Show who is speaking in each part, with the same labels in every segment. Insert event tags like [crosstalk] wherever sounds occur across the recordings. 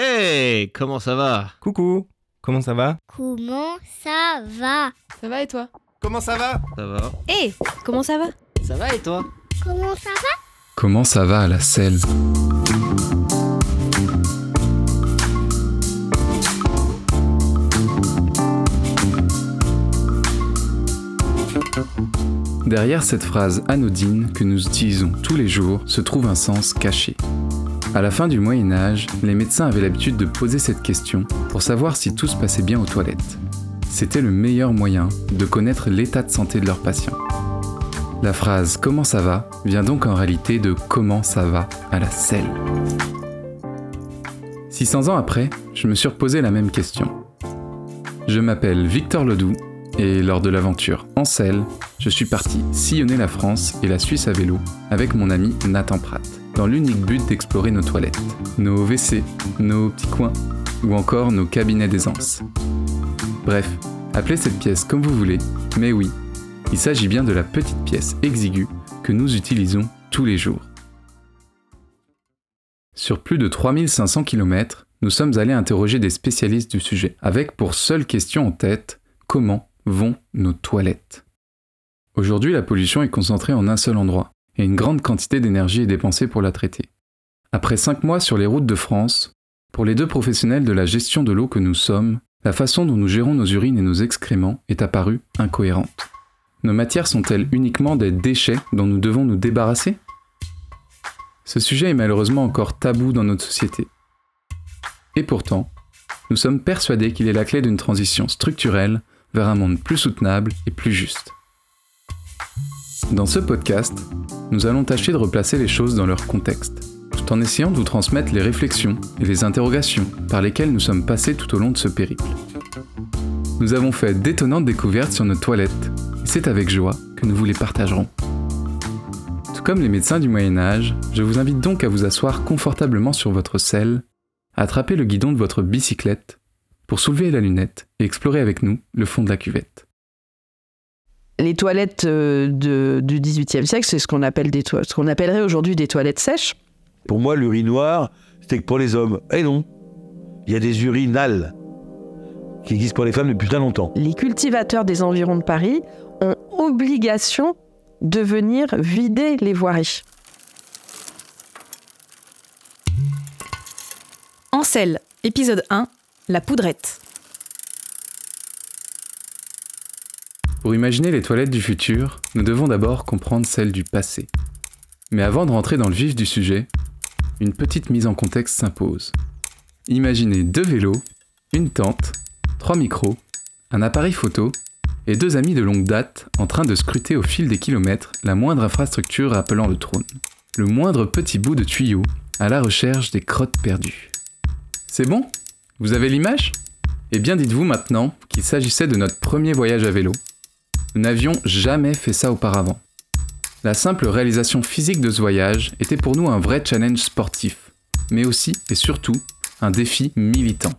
Speaker 1: Hey, comment ça va?
Speaker 2: Coucou, comment ça va?
Speaker 3: Comment ça va?
Speaker 4: Ça va et toi?
Speaker 2: Comment ça va?
Speaker 1: Ça va.
Speaker 4: Hé Comment ça va?
Speaker 1: Ça va et toi?
Speaker 3: Comment ça va?
Speaker 5: Comment ça va à la selle? Derrière cette phrase anodine que nous utilisons tous les jours se trouve un sens caché. À la fin du Moyen Âge, les médecins avaient l'habitude de poser cette question pour savoir si tout se passait bien aux toilettes. C'était le meilleur moyen de connaître l'état de santé de leurs patients. La phrase Comment ça va vient donc en réalité de Comment ça va à la selle. 600 ans après, je me suis reposé la même question. Je m'appelle Victor Ledoux et lors de l'aventure en selle, je suis parti sillonner la France et la Suisse à vélo avec mon ami Nathan Pratt, dans l'unique but d'explorer nos toilettes, nos WC, nos petits coins ou encore nos cabinets d'aisance. Bref, appelez cette pièce comme vous voulez, mais oui, il s'agit bien de la petite pièce exiguë que nous utilisons tous les jours. Sur plus de 3500 km, nous sommes allés interroger des spécialistes du sujet, avec pour seule question en tête comment vont nos toilettes. Aujourd'hui, la pollution est concentrée en un seul endroit, et une grande quantité d'énergie est dépensée pour la traiter. Après 5 mois sur les routes de France, pour les deux professionnels de la gestion de l'eau que nous sommes, la façon dont nous gérons nos urines et nos excréments est apparue incohérente. Nos matières sont-elles uniquement des déchets dont nous devons nous débarrasser? Ce sujet est malheureusement encore tabou dans notre société. Et pourtant, nous sommes persuadés qu'il est la clé d'une transition structurelle vers un monde plus soutenable et plus juste. Dans ce podcast, nous allons tâcher de replacer les choses dans leur contexte, tout en essayant de vous transmettre les réflexions et les interrogations par lesquelles nous sommes passés tout au long de ce périple. Nous avons fait d'étonnantes découvertes sur nos toilettes, et c'est avec joie que nous vous les partagerons. Tout comme les médecins du Moyen Âge, je vous invite donc à vous asseoir confortablement sur votre selle, à attraper le guidon de votre bicyclette, pour soulever la lunette et explorer avec nous le fond de la cuvette.
Speaker 6: Les toilettes euh, de- du XVIIIe siècle, c'est ce qu'on appelle des toi- ce qu'on appellerait aujourd'hui des toilettes sèches.
Speaker 7: Pour moi, l'urinoir, c'était que pour les hommes. Eh non Il y a des urinales qui existent pour les femmes depuis très longtemps.
Speaker 6: Les cultivateurs des environs de Paris ont obligation de venir vider les voiries.
Speaker 4: En selle, épisode 1, la poudrette.
Speaker 5: Pour imaginer les toilettes du futur, nous devons d'abord comprendre celles du passé. Mais avant de rentrer dans le vif du sujet, une petite mise en contexte s'impose. Imaginez deux vélos, une tente, trois micros, un appareil photo et deux amis de longue date en train de scruter au fil des kilomètres la moindre infrastructure appelant le trône. Le moindre petit bout de tuyau à la recherche des crottes perdues. C'est bon? Vous avez l'image? Eh bien dites-vous maintenant qu'il s'agissait de notre premier voyage à vélo. Nous n'avions jamais fait ça auparavant. La simple réalisation physique de ce voyage était pour nous un vrai challenge sportif, mais aussi et surtout un défi militant.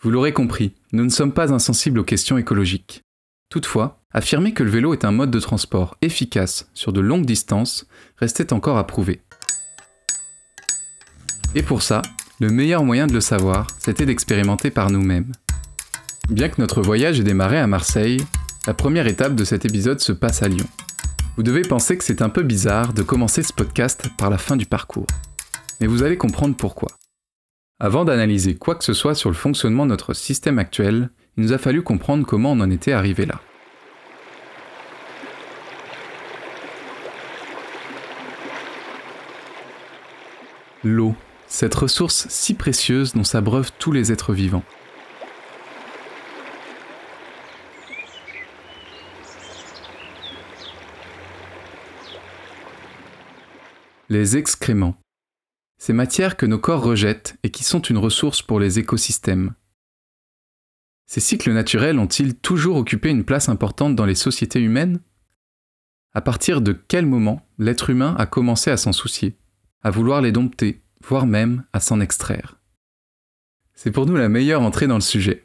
Speaker 5: Vous l'aurez compris, nous ne sommes pas insensibles aux questions écologiques. Toutefois, affirmer que le vélo est un mode de transport efficace sur de longues distances restait encore à prouver. Et pour ça, le meilleur moyen de le savoir, c'était d'expérimenter par nous-mêmes. Bien que notre voyage ait démarré à Marseille, la première étape de cet épisode se passe à Lyon. Vous devez penser que c'est un peu bizarre de commencer ce podcast par la fin du parcours. Mais vous allez comprendre pourquoi. Avant d'analyser quoi que ce soit sur le fonctionnement de notre système actuel, il nous a fallu comprendre comment on en était arrivé là. L'eau, cette ressource si précieuse dont s'abreuvent tous les êtres vivants. Les excréments. Ces matières que nos corps rejettent et qui sont une ressource pour les écosystèmes. Ces cycles naturels ont-ils toujours occupé une place importante dans les sociétés humaines? À partir de quel moment l'être humain a commencé à s'en soucier, à vouloir les dompter, voire même à s'en extraire C'est pour nous la meilleure entrée dans le sujet.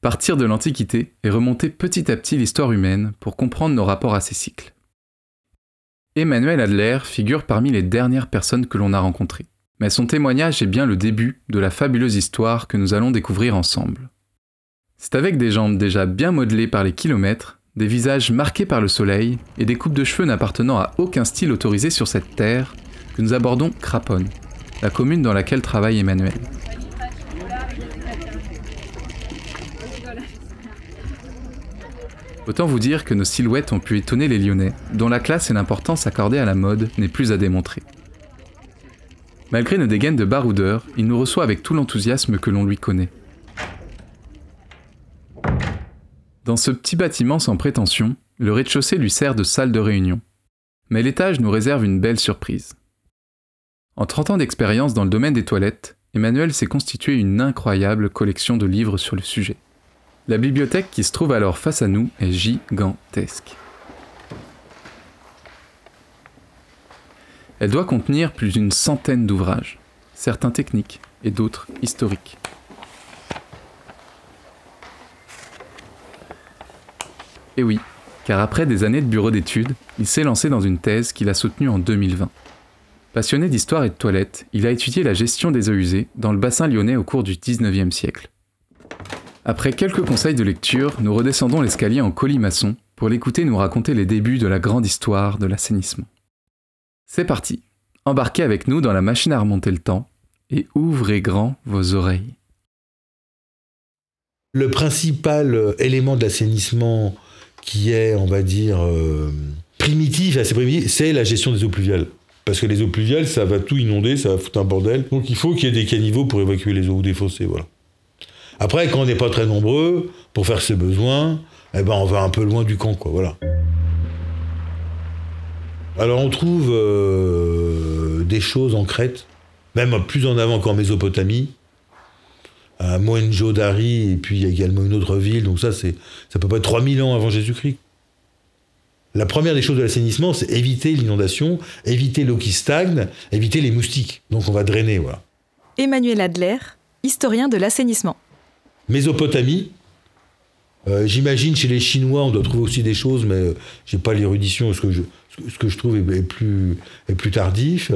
Speaker 5: Partir de l'Antiquité et remonter petit à petit l'histoire humaine pour comprendre nos rapports à ces cycles. Emmanuel Adler figure parmi les dernières personnes que l'on a rencontrées. Mais son témoignage est bien le début de la fabuleuse histoire que nous allons découvrir ensemble. C'est avec des jambes déjà bien modelées par les kilomètres, des visages marqués par le soleil et des coupes de cheveux n'appartenant à aucun style autorisé sur cette terre que nous abordons Craponne, la commune dans laquelle travaille Emmanuel. Autant vous dire que nos silhouettes ont pu étonner les Lyonnais, dont la classe et l'importance accordée à la mode n'est plus à démontrer. Malgré nos dégaines de baroudeur, il nous reçoit avec tout l'enthousiasme que l'on lui connaît. Dans ce petit bâtiment sans prétention, le rez-de-chaussée lui sert de salle de réunion. Mais l'étage nous réserve une belle surprise. En 30 ans d'expérience dans le domaine des toilettes, Emmanuel s'est constitué une incroyable collection de livres sur le sujet. La bibliothèque qui se trouve alors face à nous est gigantesque. Elle doit contenir plus d'une centaine d'ouvrages, certains techniques et d'autres historiques. Et oui, car après des années de bureau d'études, il s'est lancé dans une thèse qu'il a soutenue en 2020. Passionné d'histoire et de toilettes, il a étudié la gestion des eaux usées dans le bassin lyonnais au cours du 19e siècle. Après quelques conseils de lecture, nous redescendons l'escalier en colimaçon pour l'écouter nous raconter les débuts de la grande histoire de l'assainissement. C'est parti, embarquez avec nous dans la machine à remonter le temps et ouvrez grand vos oreilles.
Speaker 8: Le principal euh, élément de l'assainissement qui est, on va dire, euh, primitif, assez primitif, c'est la gestion des eaux pluviales. Parce que les eaux pluviales, ça va tout inonder, ça va foutre un bordel. Donc il faut qu'il y ait des caniveaux pour évacuer les eaux ou des fossés, voilà. Après, quand on n'est pas très nombreux pour faire ses besoins, eh ben on va un peu loin du camp, voilà. Alors on trouve euh, des choses en Crète, même plus en avant qu'en Mésopotamie, à Mohenjo-Dari, et puis il y a également une autre ville, donc ça c'est ça peut pas être 3000 ans avant Jésus-Christ. La première des choses de l'assainissement, c'est éviter l'inondation, éviter l'eau qui stagne, éviter les moustiques. Donc on va drainer, voilà.
Speaker 4: Emmanuel Adler, historien de l'assainissement.
Speaker 8: Mésopotamie. Euh, J'imagine chez les Chinois, on doit trouver aussi des choses, mais euh, j'ai pas l'érudition. Ce que je, ce que je trouve est, est plus, est plus tardif.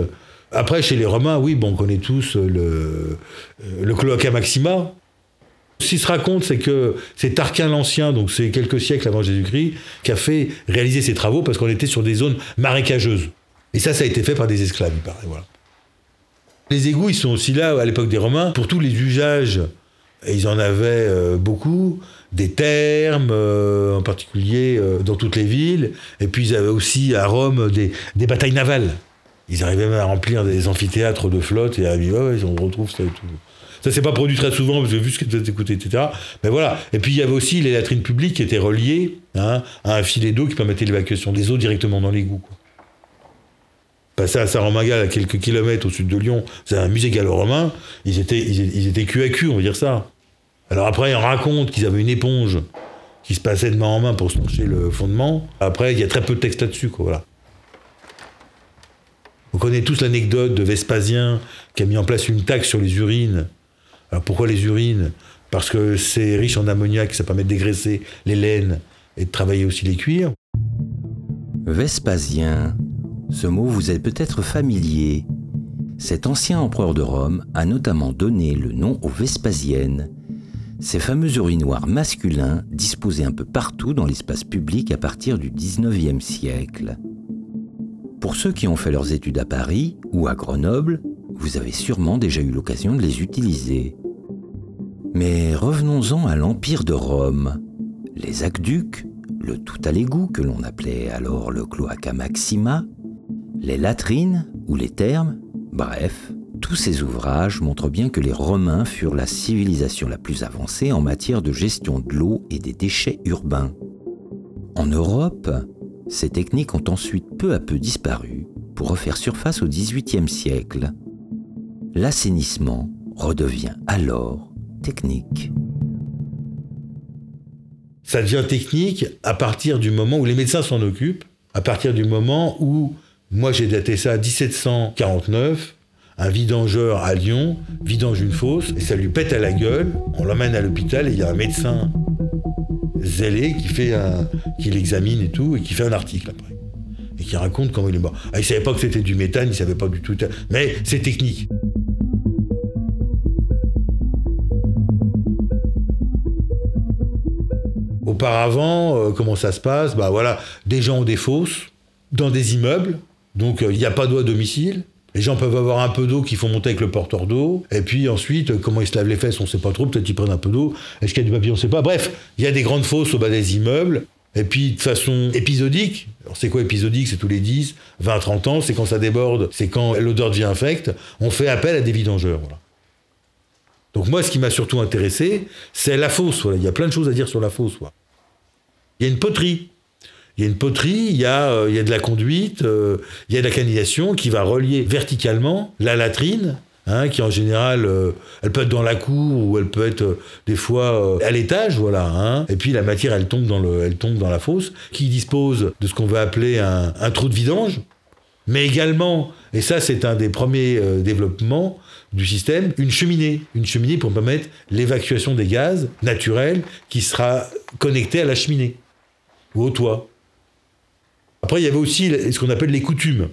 Speaker 8: Après, chez les Romains, oui, bon, on connaît tous le, euh, le cloaca maxima. Ce qui se raconte, c'est que c'est Tarquin l'Ancien, donc c'est quelques siècles avant Jésus-Christ, qui a fait réaliser ces travaux parce qu'on était sur des zones marécageuses. Et ça, ça a été fait par des esclaves, il paraît. Voilà. Les égouts, ils sont aussi là, à l'époque des Romains, pour tous les usages ils en avaient euh, beaucoup, des thermes euh, en particulier euh, dans toutes les villes. Et puis ils avaient aussi à Rome des, batailles navales. Ils arrivaient même à remplir des amphithéâtres de flotte et à dire ouais, on retrouve ça et tout. Ça s'est pas produit très souvent parce que vu ce que as écouté, etc. Mais voilà. Et puis il y avait aussi les latrines publiques qui étaient reliées hein, à un filet d'eau qui permettait l'évacuation des eaux directement dans l'égout. Passer à Saint-Romagal, à quelques kilomètres au sud de Lyon, c'est un musée gallo-romain. Ils étaient, ils, cul à cul, on va dire ça. Alors après, on raconte qu'ils avaient une éponge qui se passait de main en main pour se le fondement. Après, il y a très peu de texte là-dessus, quoi, voilà. On connaît tous l'anecdote de Vespasien qui a mis en place une taxe sur les urines. Alors pourquoi les urines Parce que c'est riche en ammoniac, ça permet de dégraisser les laines et de travailler aussi les cuirs.
Speaker 9: Vespasien, ce mot vous est peut-être familier. Cet ancien empereur de Rome a notamment donné le nom aux Vespasiennes, ces fameux urinoirs masculins disposés un peu partout dans l'espace public à partir du 19e siècle. Pour ceux qui ont fait leurs études à Paris ou à Grenoble, vous avez sûrement déjà eu l'occasion de les utiliser. Mais revenons-en à l'Empire de Rome. Les aqueducs, le tout à l'égout que l'on appelait alors le cloaca maxima, les latrines ou les thermes, bref, tous ces ouvrages montrent bien que les Romains furent la civilisation la plus avancée en matière de gestion de l'eau et des déchets urbains. En Europe, ces techniques ont ensuite peu à peu disparu pour refaire surface au XVIIIe siècle. L'assainissement redevient alors technique.
Speaker 8: Ça devient technique à partir du moment où les médecins s'en occupent, à partir du moment où, moi j'ai daté ça à 1749, un vidangeur à Lyon vidange une fosse et ça lui pète à la gueule. On l'emmène à l'hôpital et il y a un médecin zélé qui fait un, qui l'examine et tout et qui fait un article après et qui raconte comment il est mort. Ah, il savait pas que c'était du méthane, il savait pas du tout, mais c'est technique. Auparavant, euh, comment ça se passe? Bah voilà, des gens ont des fosses dans des immeubles, donc euh, il n'y a pas d'eau à domicile. Les gens peuvent avoir un peu d'eau qu'ils font monter avec le porteur d'eau. Et puis ensuite, euh, comment ils se lavent les fesses, on ne sait pas trop. Peut-être qu'ils prennent un peu d'eau. Est-ce qu'il y a du papier, on ne sait pas. Bref, il y a des grandes fosses au bas des immeubles. Et puis de façon épisodique, alors c'est quoi épisodique? C'est tous les 10, 20, 30 ans, c'est quand ça déborde, c'est quand l'odeur devient infecte, on fait appel à des vidangeurs. Voilà. Donc moi, ce qui m'a surtout intéressé, c'est la fosse. Voilà. Il y a plein de choses à dire sur la fosse. Voilà. Il y a une poterie. Il y a une poterie, il y a, euh, il y a de la conduite, euh, il y a de la canalisation qui va relier verticalement la latrine, hein, qui en général, euh, elle peut être dans la cour ou elle peut être des fois à l'étage, voilà. hein. Et puis la matière, elle tombe dans, le, elle tombe dans la fosse, qui dispose de ce qu'on va appeler un, un trou de vidange, mais également, et ça c'est un des premiers développements du système, une cheminée. Une cheminée pour permettre l'évacuation des gaz naturels qui sera connectée à la cheminée ou au toit. Après, il y avait aussi ce qu'on appelle les coutumes.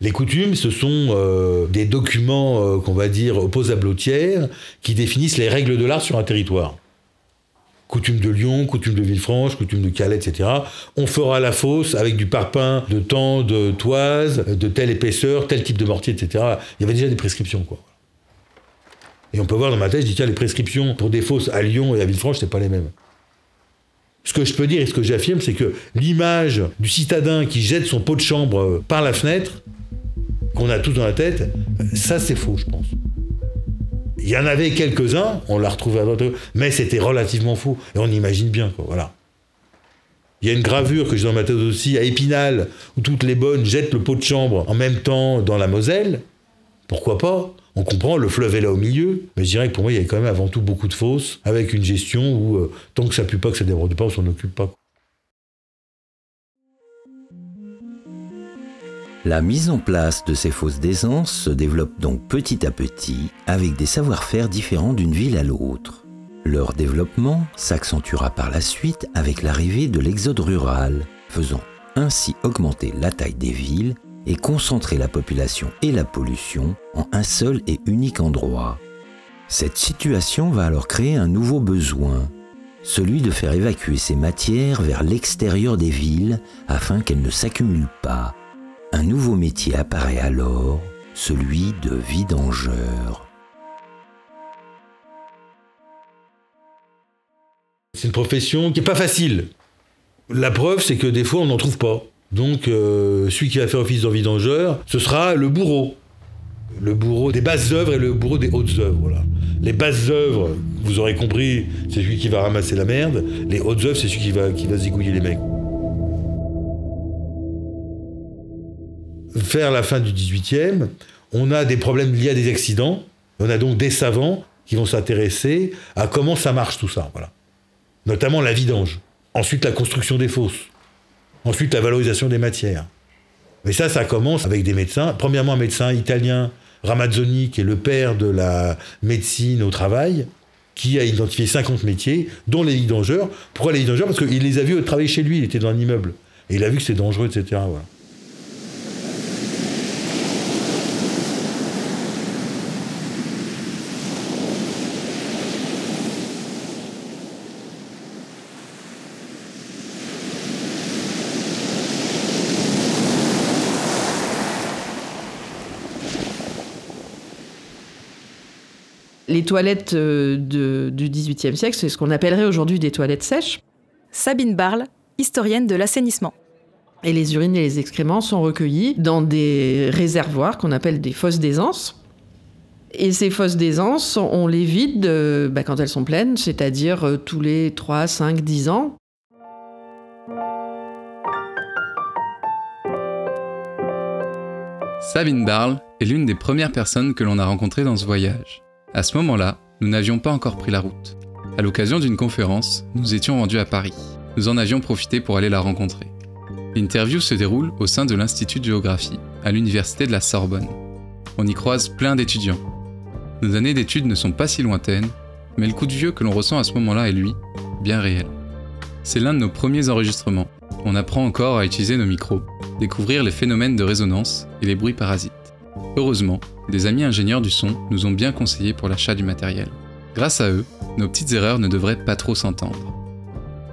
Speaker 8: Les coutumes, ce sont euh, des documents euh, qu'on va dire opposables au tiers qui définissent les règles de l'art sur un territoire. Coutume de Lyon, coutume de Villefranche, coutume de Calais, etc. On fera la fosse avec du parpaing de tant de toise, de telle épaisseur, tel type de mortier, etc. Il y avait déjà des prescriptions, quoi. Et on peut voir dans ma tête, je dis, tiens, les prescriptions pour des fosses à Lyon et à Villefranche, c'est pas les mêmes. Ce que je peux dire et ce que j'affirme, c'est que l'image du citadin qui jette son pot de chambre euh, par la fenêtre, qu'on a tous dans la tête, euh, ça c'est faux, je pense. Il y en avait quelques-uns, on l'a retrouvé à droite, mais c'était relativement faux. Et on imagine bien, quoi, voilà. Il y a une gravure que j'ai dans ma tête aussi, à Épinal, où toutes les bonnes jettent le pot de chambre en même temps dans la Moselle. Pourquoi pas? On comprend, le fleuve est là au milieu, mais je dirais que pour moi, il y avait quand même avant tout beaucoup de fosses, avec une gestion où, euh, tant que ça pue pas, que ça déborde pas, on s'en occupe pas.
Speaker 9: La mise en place de ces fosses d'aisance se développe donc petit à petit avec des savoir-faire différents d'une ville à l'autre. Leur développement s'accentuera par la suite avec l'arrivée de l'exode rural, faisant ainsi augmenter la taille des villes et concentrer la population et la pollution en un seul et unique endroit. Cette situation va alors créer un nouveau besoin, celui de faire évacuer ces matières vers l'extérieur des villes afin qu'elles ne s'accumulent pas. Un nouveau métier apparaît alors, celui de vidangeur.
Speaker 8: C'est une profession qui n'est pas facile. La preuve, c'est que des fois, on n'en trouve pas. Donc, euh, celui qui va faire office d'envidangeur, ce sera le bourreau. Le bourreau des basses œuvres et le bourreau des hautes œuvres. Les basses œuvres, vous aurez compris, c'est celui qui va ramasser la merde. Les hautes œuvres, c'est celui qui va, qui va zigouiller les mecs. Vers la fin du 18e, on a des problèmes liés à des accidents. On a donc des savants qui vont s'intéresser à comment ça marche tout ça. Voilà. Notamment la vidange. Ensuite, la construction des fosses. Ensuite, la valorisation des matières. Mais ça, ça commence avec des médecins. Premièrement, un médecin italien, Ramazzoni, qui est le père de la médecine au travail, qui a identifié 50 métiers, dont les vidangeurs. Pourquoi les vidangeurs Parce qu'il les a vus travailler chez lui, il était dans un immeuble. Et il a vu que c'était dangereux, etc.
Speaker 6: Les toilettes euh, de- du XVIIIe siècle, c'est ce qu'on appellerait aujourd'hui des toilettes sèches.
Speaker 4: Sabine Barle, historienne de l'assainissement.
Speaker 6: Et les urines et les excréments sont recueillis dans des réservoirs qu'on appelle des fosses d'aisance. Et ces fosses d'aisance, on les vide euh, bah, quand elles sont pleines, c'est-à-dire euh, tous les 3, 5, 10 ans.
Speaker 5: Sabine Barle est l'une des premières personnes que l'on a rencontrées dans ce voyage. À ce moment-là, nous n'avions pas encore pris la route. À l'occasion d'une conférence, nous étions rendus à Paris. Nous en avions profité pour aller la rencontrer. L'interview se déroule au sein de l'Institut de géographie, à l'Université de la Sorbonne. On y croise plein d'étudiants. Nos années d'études ne sont pas si lointaines, mais le coup de vieux que l'on ressent à ce moment-là est lui, bien réel. C'est l'un de nos premiers enregistrements. On apprend encore à utiliser nos micros, découvrir les phénomènes de résonance et les bruits parasites. Heureusement, des amis ingénieurs du son nous ont bien conseillés pour l'achat du matériel. Grâce à eux, nos petites erreurs ne devraient pas trop s'entendre.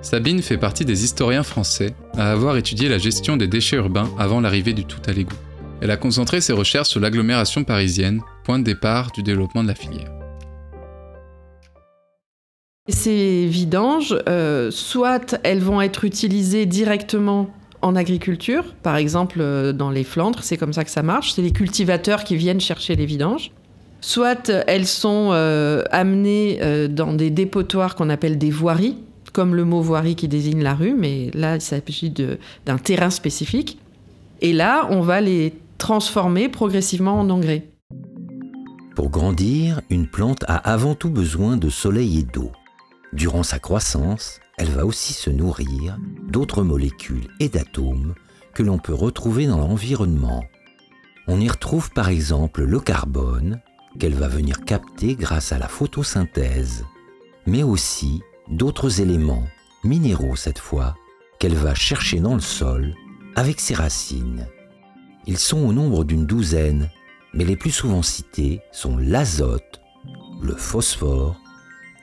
Speaker 5: Sabine fait partie des historiens français à avoir étudié la gestion des déchets urbains avant l'arrivée du tout à l'égout. Elle a concentré ses recherches sur l'agglomération parisienne, point de départ du développement de la filière.
Speaker 6: Ces vidanges, euh, soit elles vont être utilisées directement en agriculture, par exemple euh, dans les Flandres, c'est comme ça que ça marche, c'est les cultivateurs qui viennent chercher les vidanges. Soit elles sont euh, amenées euh, dans des dépotoirs qu'on appelle des voiries, comme le mot voirie qui désigne la rue, mais là il s'agit d'un terrain spécifique. Et là, on va les transformer progressivement en engrais.
Speaker 9: Pour grandir, une plante a avant tout besoin de soleil et d'eau. Durant sa croissance, elle va aussi se nourrir d'autres molécules et d'atomes que l'on peut retrouver dans l'environnement. On y retrouve par exemple le carbone, qu'elle va venir capter grâce à la photosynthèse, mais aussi d'autres éléments, minéraux cette fois, qu'elle va chercher dans le sol avec ses racines. Ils sont au nombre d'une douzaine, mais les plus souvent cités sont l'azote, le phosphore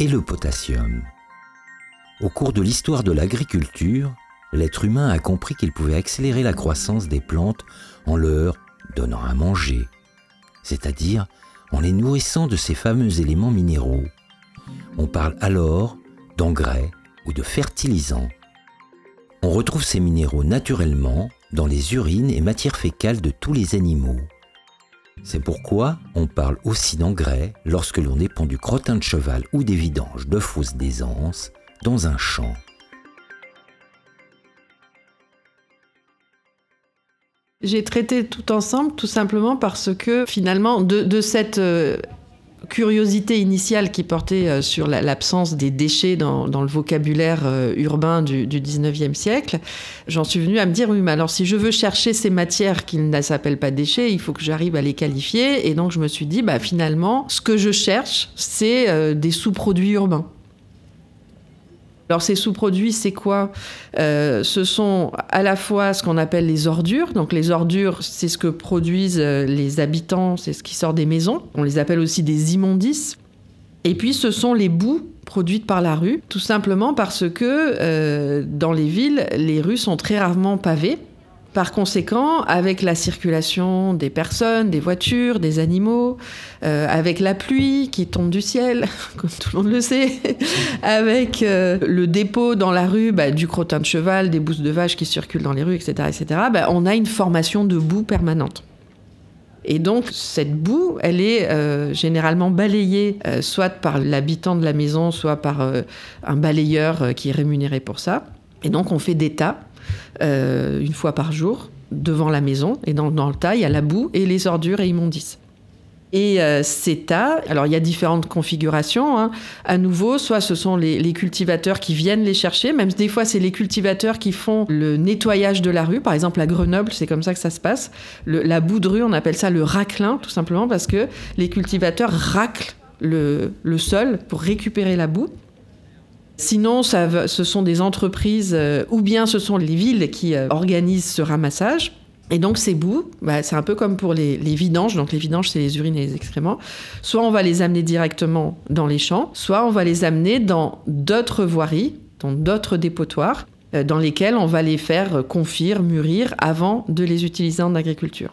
Speaker 9: et le potassium. Au cours de l'histoire de l'agriculture, l'être humain a compris qu'il pouvait accélérer la croissance des plantes en leur donnant à manger, c'est-à-dire en les nourrissant de ces fameux éléments minéraux. On parle alors d'engrais ou de fertilisants. On retrouve ces minéraux naturellement dans les urines et matières fécales de tous les animaux. C'est pourquoi on parle aussi d'engrais lorsque l'on dépend du crottin de cheval ou des vidanges de fausses d'aisance dans un champ.
Speaker 6: J'ai traité tout ensemble tout simplement parce que finalement, de, cette euh, curiosité initiale qui portait euh, sur la- l'absence des déchets dans, le vocabulaire euh, urbain du, du 19e siècle, j'en suis venue à me dire, oui, mais alors si je veux chercher ces matières qui ne s'appellent pas déchets, il faut que j'arrive à les qualifier. Et donc je me suis dit, bah, finalement, ce que je cherche, c'est des sous-produits urbains. Alors ces sous-produits, c'est quoi? Euh, Ce sont à la fois ce qu'on appelle les ordures. Donc les ordures, c'est ce que produisent euh, les habitants, c'est ce qui sort des maisons. On les appelle aussi des immondices. Et puis ce sont les boues produites par la rue, tout simplement parce que euh, dans les villes, les rues sont très rarement pavées. Par conséquent, avec la circulation des personnes, des voitures, des animaux, euh, avec la pluie qui tombe du ciel, [laughs] comme tout le monde le sait, [laughs] avec euh, le dépôt dans la rue bah, du crottin de cheval, des bousses de vache qui circulent dans les rues, etc., etc., bah, on a une formation de boue permanente. Et donc, cette boue, elle est euh, généralement balayée soit par l'habitant de la maison, soit par un balayeur qui est rémunéré pour ça. Et donc, on fait des tas euh, une fois par jour devant la maison. Et dans, le tas, il y a la boue et les ordures et immondices. Et euh, ces tas, alors il y a différentes configurations. hein. À nouveau, soit ce sont les, cultivateurs qui viennent les chercher, même des fois c'est les cultivateurs qui font le nettoyage de la rue. Par exemple, à Grenoble, c'est comme ça que ça se passe. La boue de rue, on appelle ça le raclin, tout simplement parce que les cultivateurs raclent le, le sol pour récupérer la boue. Sinon, ça ce sont des entreprises euh, ou bien ce sont les villes qui euh, organisent ce ramassage. Et donc ces boues, bah, c'est un peu comme pour les, les vidanges. Donc les vidanges, c'est les urines et les excréments. Soit on va les amener directement dans les champs, soit on va les amener dans d'autres voiries, dans d'autres dépotoirs, euh, dans lesquels on va les faire euh, confire, mûrir avant de les utiliser en agriculture.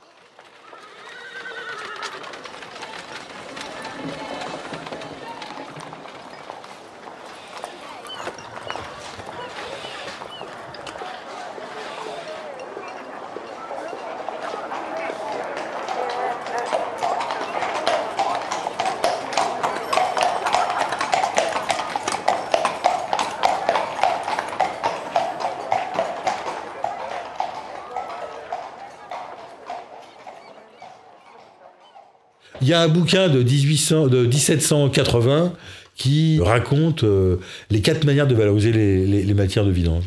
Speaker 8: Il y a un bouquin de, 1800, de 1780 qui raconte euh, les quatre manières de valoriser les, matières de vidange.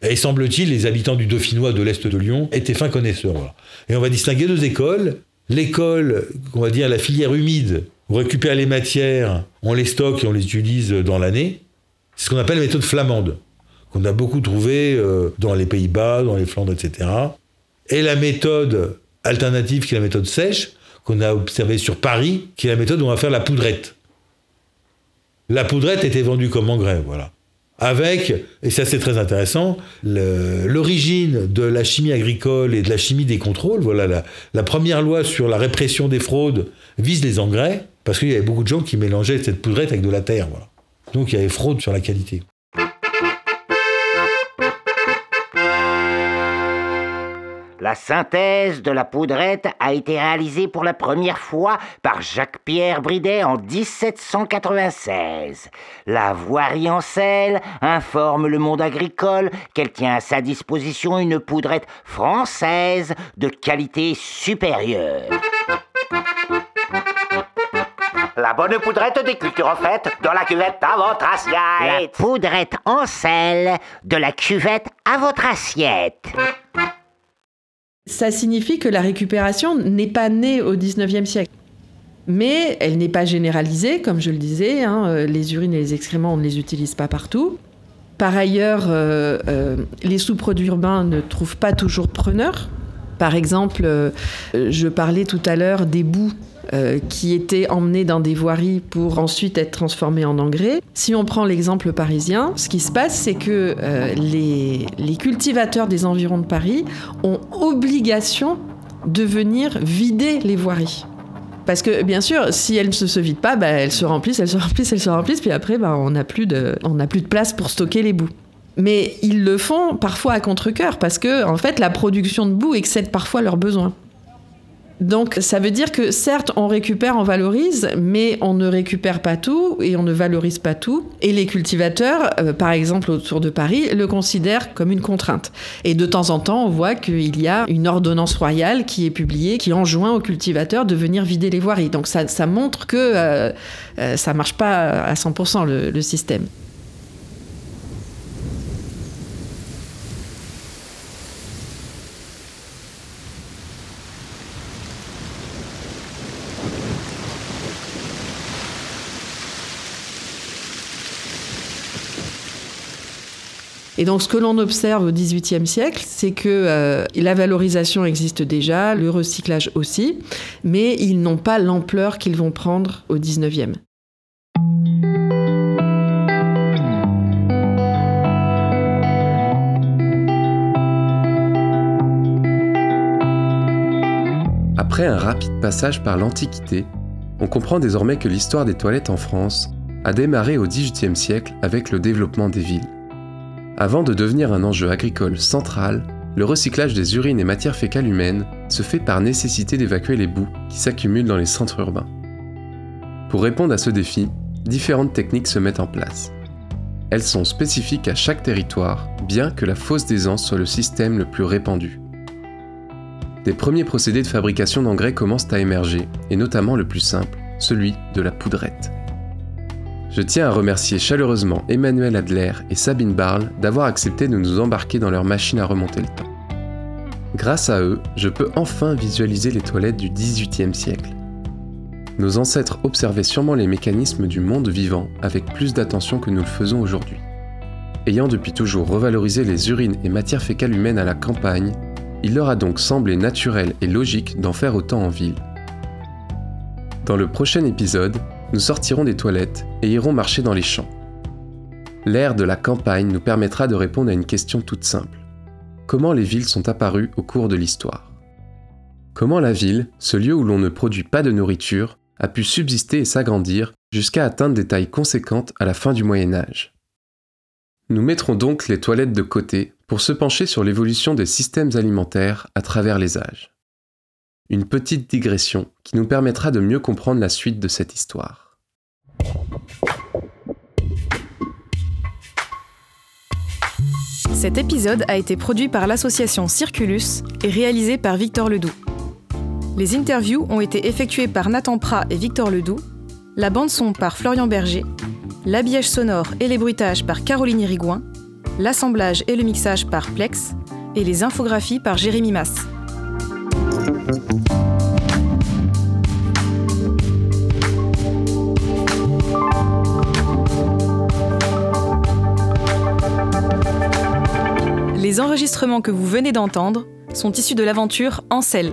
Speaker 8: Et semble-t-il, les habitants du Dauphinois de l'Est de Lyon étaient fins connaisseurs. Et on va distinguer deux écoles. L'école, on va dire la filière humide, on récupère les matières, on les stocke et on les utilise dans l'année. C'est ce qu'on appelle la méthode flamande, qu'on a beaucoup trouvé euh, dans les Pays-Bas, dans les Flandres, etc. Et la méthode alternative, qui est la méthode sèche, qu'on a observée sur Paris, qui est la méthode où on va faire la poudrette. La poudrette était vendue comme engrais, voilà. avec, et ça c'est très intéressant, l'origine de la chimie agricole et de la chimie des contrôles. Voilà, la, la première loi sur la répression des fraudes vise les engrais, parce qu'il y avait beaucoup de gens qui mélangeaient cette poudrette avec de la terre. Voilà. Donc il y avait fraude sur la qualité.
Speaker 10: La synthèse de la poudrette a été réalisée pour la première fois par Jacques-Pierre Bridet en 1796. La voirie en selle informe le monde agricole qu'elle tient à sa disposition une poudrette française de qualité supérieure. La bonne poudrette des cultures faites dans la cuvette à votre assiette. La poudrette en selle de la cuvette à votre assiette.
Speaker 6: Ça signifie que la récupération n'est pas née au 19e siècle. Mais elle n'est pas généralisée, comme je le disais. hein, euh, les urines et les excréments, on ne les utilise pas partout. Par ailleurs, euh, euh, les sous-produits urbains ne trouvent pas toujours preneurs. Par exemple, je parlais tout à l'heure des boues euh, qui étaient emmenés dans des voiries pour ensuite être transformés en engrais. Si on prend l'exemple parisien, ce qui se passe, c'est que euh, les, les cultivateurs des environs de Paris ont obligation de venir vider les voiries. Parce que bien sûr, si elles ne se, vident pas, bah, elles se remplissent, elles se remplissent, elles se remplissent, puis après, bah, on n'a plus, de- plus de place pour stocker les boues. Mais ils le font parfois à contre-cœur, parce que en fait, la production de boue excède parfois leurs besoins. Donc ça veut dire que certes on récupère, on valorise, mais on ne récupère pas tout et on ne valorise pas tout. Et les cultivateurs, euh, par exemple autour de Paris, le considèrent comme une contrainte. Et de temps en temps, on voit qu'il y a une ordonnance royale qui est publiée, qui enjoint aux cultivateurs de venir vider les voiries. Donc ça, montre que euh, euh, ça marche pas à 100% le- le système. Et donc, ce que l'on observe au XVIIIe siècle, c'est que euh, la valorisation existe déjà, le recyclage aussi, mais ils n'ont pas l'ampleur qu'ils vont prendre au XIXe.
Speaker 5: Après un rapide passage par l'Antiquité, on comprend désormais que l'histoire des toilettes en France a démarré au XVIIIe siècle avec le développement des villes. Avant de devenir un enjeu agricole central, le recyclage des urines et matières fécales humaines se fait par nécessité d'évacuer les boues qui s'accumulent dans les centres urbains. Pour répondre à ce défi, différentes techniques se mettent en place. Elles sont spécifiques à chaque territoire, bien que la fosse d'aisance soit le système le plus répandu. Des premiers procédés de fabrication d'engrais commencent à émerger, et notamment le plus simple, celui de la poudrette. Je tiens à remercier chaleureusement Emmanuel Adler et Sabine Barle d'avoir accepté de nous embarquer dans leur machine à remonter le temps. Grâce à eux, je peux enfin visualiser les toilettes du XVIIIe siècle. Nos ancêtres observaient sûrement les mécanismes du monde vivant avec plus d'attention que nous le faisons aujourd'hui. Ayant depuis toujours revalorisé les urines et matières fécales humaines à la campagne, il leur a donc semblé naturel et logique d'en faire autant en ville. Dans le prochain épisode, nous sortirons des toilettes et irons marcher dans les champs. L'ère de la campagne nous permettra de répondre à une question toute simple. Comment les villes sont apparues au cours de l'histoire? Comment la ville, ce lieu où l'on ne produit pas de nourriture, a pu subsister et s'agrandir jusqu'à atteindre des tailles conséquentes à la fin du Moyen Âge? Nous mettrons donc les toilettes de côté pour se pencher sur l'évolution des systèmes alimentaires à travers les âges. Une petite digression qui nous permettra de mieux comprendre la suite de cette histoire.
Speaker 4: Cet épisode a été produit par l'association Circulus et réalisé par Victor Ledoux. Les interviews ont été effectuées par Nathan Prat et Victor Ledoux, la bande son par Florian Berger, l'habillage sonore et les bruitages par Caroline Irigouin, l'assemblage et le mixage par Plex et les infographies par Jérémy Mass. Les enregistrements que vous venez d'entendre sont issus de l'aventure Ancel.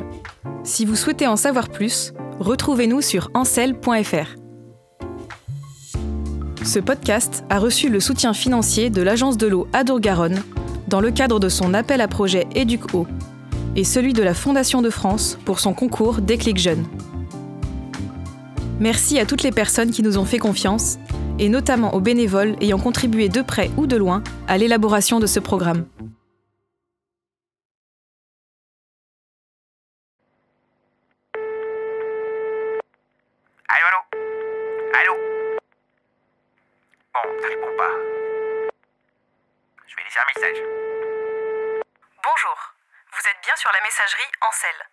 Speaker 4: Si vous souhaitez en savoir plus, retrouvez-nous sur ancel.fr. Ce podcast a reçu le soutien financier de l'Agence de l'eau Adour-Garonne dans le cadre de son appel à projet Éduc et celui de la Fondation de France pour son concours Déclic Jeune. Merci à toutes les personnes qui nous ont fait confiance et notamment aux bénévoles ayant contribué de près ou de loin à l'élaboration de ce programme.
Speaker 11: Allô, allô Allô Bon, ça répond pas. Je vais laisser un message.
Speaker 4: Bonjour, vous êtes bien messagerie Ancel.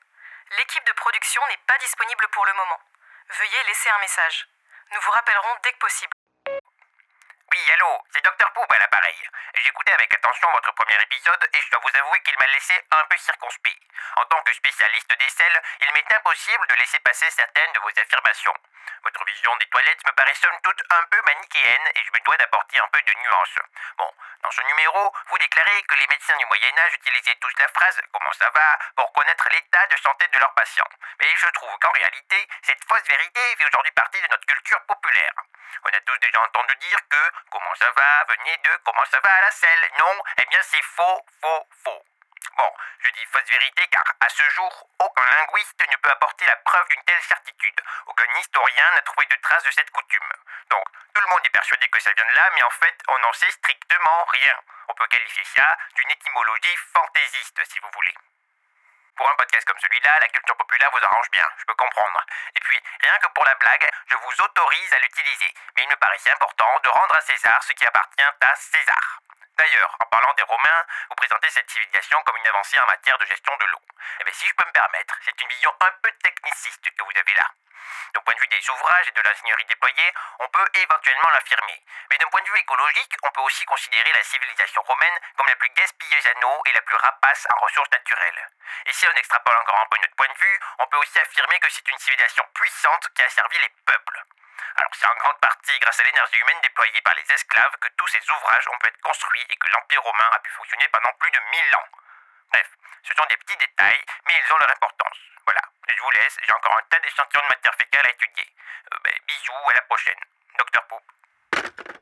Speaker 4: L'équipe de production n'est pas disponible pour le moment. Veuillez laisser un message. Nous vous rappellerons dès que possible.
Speaker 11: Oui, allô, c'est Dr Poop à l'appareil. J'écoutais avec attention votre premier épisode et je dois vous avouer qu'il m'a laissé un peu circonspect. En tant que spécialiste des selles, il m'est impossible de laisser passer certaines de vos affirmations. Votre vision des toilettes me paraît somme toute un peu manichéenne et je me dois d'apporter un peu de nuance. Bon, dans ce numéro, vous déclarez que les médecins du Moyen-Âge utilisaient tous la phrase Comment ça va pour connaître l'état de santé de leurs patients. Mais je trouve qu'en réalité, cette fausse vérité fait aujourd'hui partie de notre culture populaire. On a tous déjà entendu dire que Comment ça va? Venez de Comment ça va à la selle Non, eh bien c'est faux, faux, faux. Bon, je dis fausse vérité car à ce jour, aucun linguiste ne peut apporter la preuve d'une telle certitude. Aucun historien n'a trouvé de traces de cette coutume. Donc, tout le monde est persuadé que ça vient de là, mais en fait, on n'en sait strictement rien. On peut qualifier ça d'une étymologie fantaisiste, si vous voulez. Pour un podcast comme celui-là, la culture populaire vous arrange bien, je peux comprendre. Et puis, rien que pour la blague, je vous autorise à l'utiliser. Mais il me paraissait important de rendre à César ce qui appartient à César. D'ailleurs, en parlant des Romains, vous présentez cette civilisation comme une avancée en matière de gestion de l'eau. Eh bien, si je peux me permettre, c'est une vision un peu techniciste que vous avez là. D'un point de vue des ouvrages et de l'ingénierie déployée, on peut éventuellement l'affirmer. Mais d'un point de vue écologique, on peut aussi considérer la civilisation romaine comme la plus gaspilleuse en eau et la plus rapace en ressources naturelles. Et si on extrapole encore un peu notre point de vue, on peut aussi affirmer que c'est une civilisation puissante qui a servi les peuples. Alors c'est en grande partie grâce à l'énergie humaine déployée par les esclaves que tous ces ouvrages ont pu être construits et que l'Empire romain a pu fonctionner pendant plus de 1000 ans. Bref, ce sont des petits détails, mais ils ont leur importance. Voilà, je vous laisse, j'ai encore un tas d'échantillons de matière fécale à étudier. Euh, ben, bisous, à la prochaine. Docteur Poop.